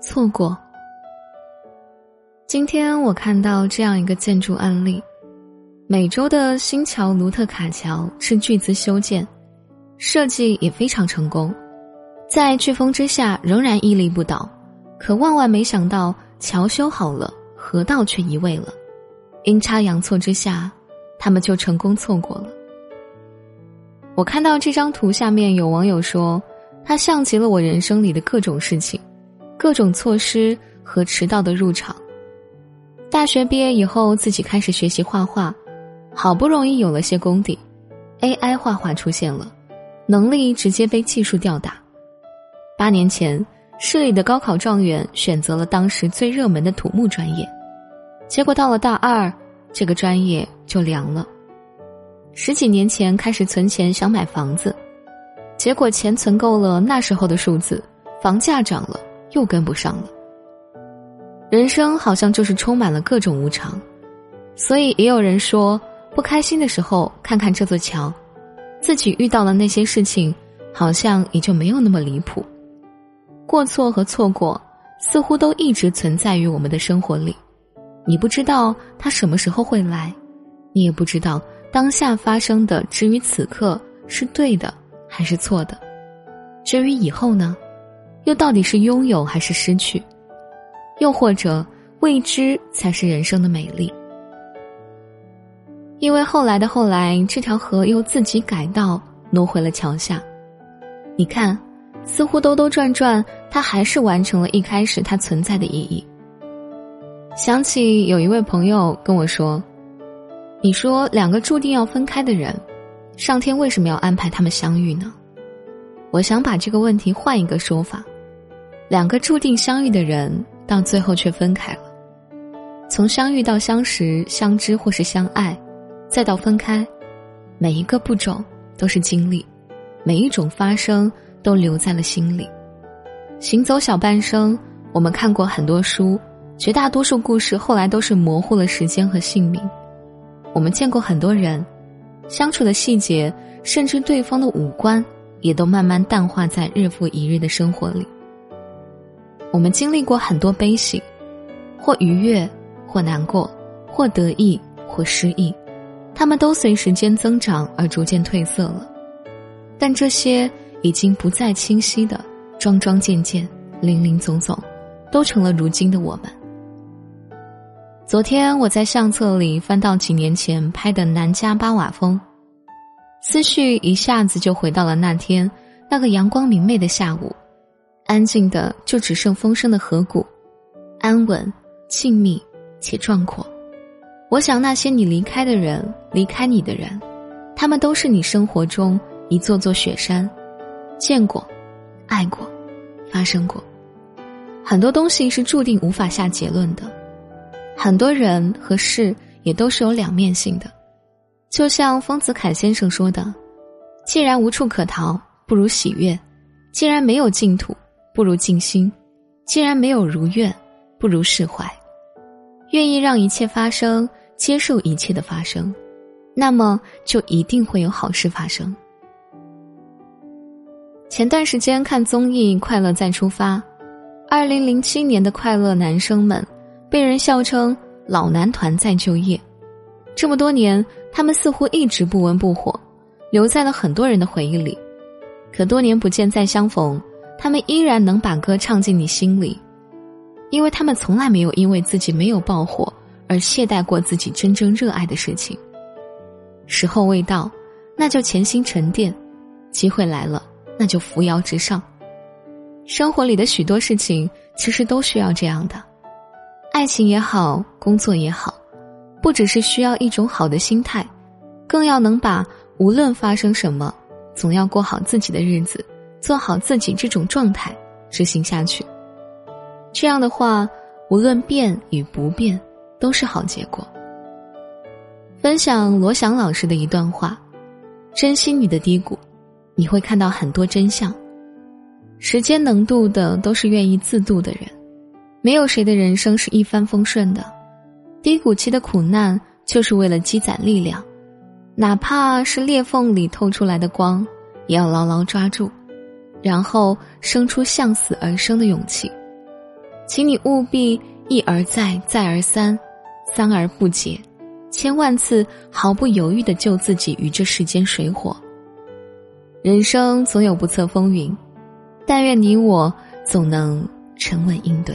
错过。今天我看到这样一个建筑案例：美洲的新桥卢特卡桥是巨资修建，设计也非常成功，在飓风之下仍然屹立不倒。可万万没想到，桥修好了，河道却移位了，阴差阳错之下，他们就成功错过了。我看到这张图下面有网友说，它像极了我人生里的各种事情。各种措施和迟到的入场。大学毕业以后，自己开始学习画画，好不容易有了些功底，AI 画画出现了，能力直接被技术吊打。八年前，市里的高考状元选择了当时最热门的土木专业，结果到了大二，这个专业就凉了。十几年前开始存钱想买房子，结果钱存够了那时候的数字，房价涨了。又跟不上了。人生好像就是充满了各种无常，所以也有人说，不开心的时候看看这座桥，自己遇到的那些事情，好像也就没有那么离谱。过错和错过，似乎都一直存在于我们的生活里。你不知道它什么时候会来，你也不知道当下发生的至于此刻是对的还是错的。至于以后呢？又到底是拥有还是失去？又或者未知才是人生的美丽？因为后来的后来，这条河又自己改道挪回了桥下。你看，似乎兜兜转转，它还是完成了一开始它存在的意义。想起有一位朋友跟我说：“你说两个注定要分开的人，上天为什么要安排他们相遇呢？”我想把这个问题换一个说法。两个注定相遇的人，到最后却分开了。从相遇到相识、相知或是相爱，再到分开，每一个步骤都是经历，每一种发生都留在了心里。行走小半生，我们看过很多书，绝大多数故事后来都是模糊了时间和姓名。我们见过很多人，相处的细节，甚至对方的五官，也都慢慢淡化在日复一日的生活里。我们经历过很多悲喜，或愉悦，或难过，或得意，或失意，他们都随时间增长而逐渐褪色了。但这些已经不再清晰的桩桩件件、林林总总，都成了如今的我们。昨天我在相册里翻到几年前拍的南迦巴瓦峰，思绪一下子就回到了那天那个阳光明媚的下午。安静的就只剩风声的河谷，安稳、静谧且壮阔。我想那些你离开的人，离开你的人，他们都是你生活中一座座雪山，见过、爱过、发生过。很多东西是注定无法下结论的，很多人和事也都是有两面性的。就像丰子恺先生说的：“既然无处可逃，不如喜悦；既然没有净土。”不如静心，既然没有如愿，不如释怀。愿意让一切发生，接受一切的发生，那么就一定会有好事发生。前段时间看综艺《快乐再出发》，二零零七年的快乐男生们被人笑称“老男团再就业”，这么多年，他们似乎一直不温不火，留在了很多人的回忆里。可多年不见再相逢。他们依然能把歌唱进你心里，因为他们从来没有因为自己没有爆火而懈怠过自己真正热爱的事情。时候未到，那就潜心沉淀；机会来了，那就扶摇直上。生活里的许多事情其实都需要这样的，爱情也好，工作也好，不只是需要一种好的心态，更要能把无论发生什么，总要过好自己的日子。做好自己这种状态，执行下去。这样的话，无论变与不变，都是好结果。分享罗翔老师的一段话：珍惜你的低谷，你会看到很多真相。时间能渡的，都是愿意自渡的人。没有谁的人生是一帆风顺的，低谷期的苦难，就是为了积攒力量。哪怕是裂缝里透出来的光，也要牢牢抓住。然后生出向死而生的勇气。请你务必一而再，再而三，三而不竭，千万次毫不犹豫地救自己于这世间水火。人生总有不测风云，但愿你我总能沉稳应对。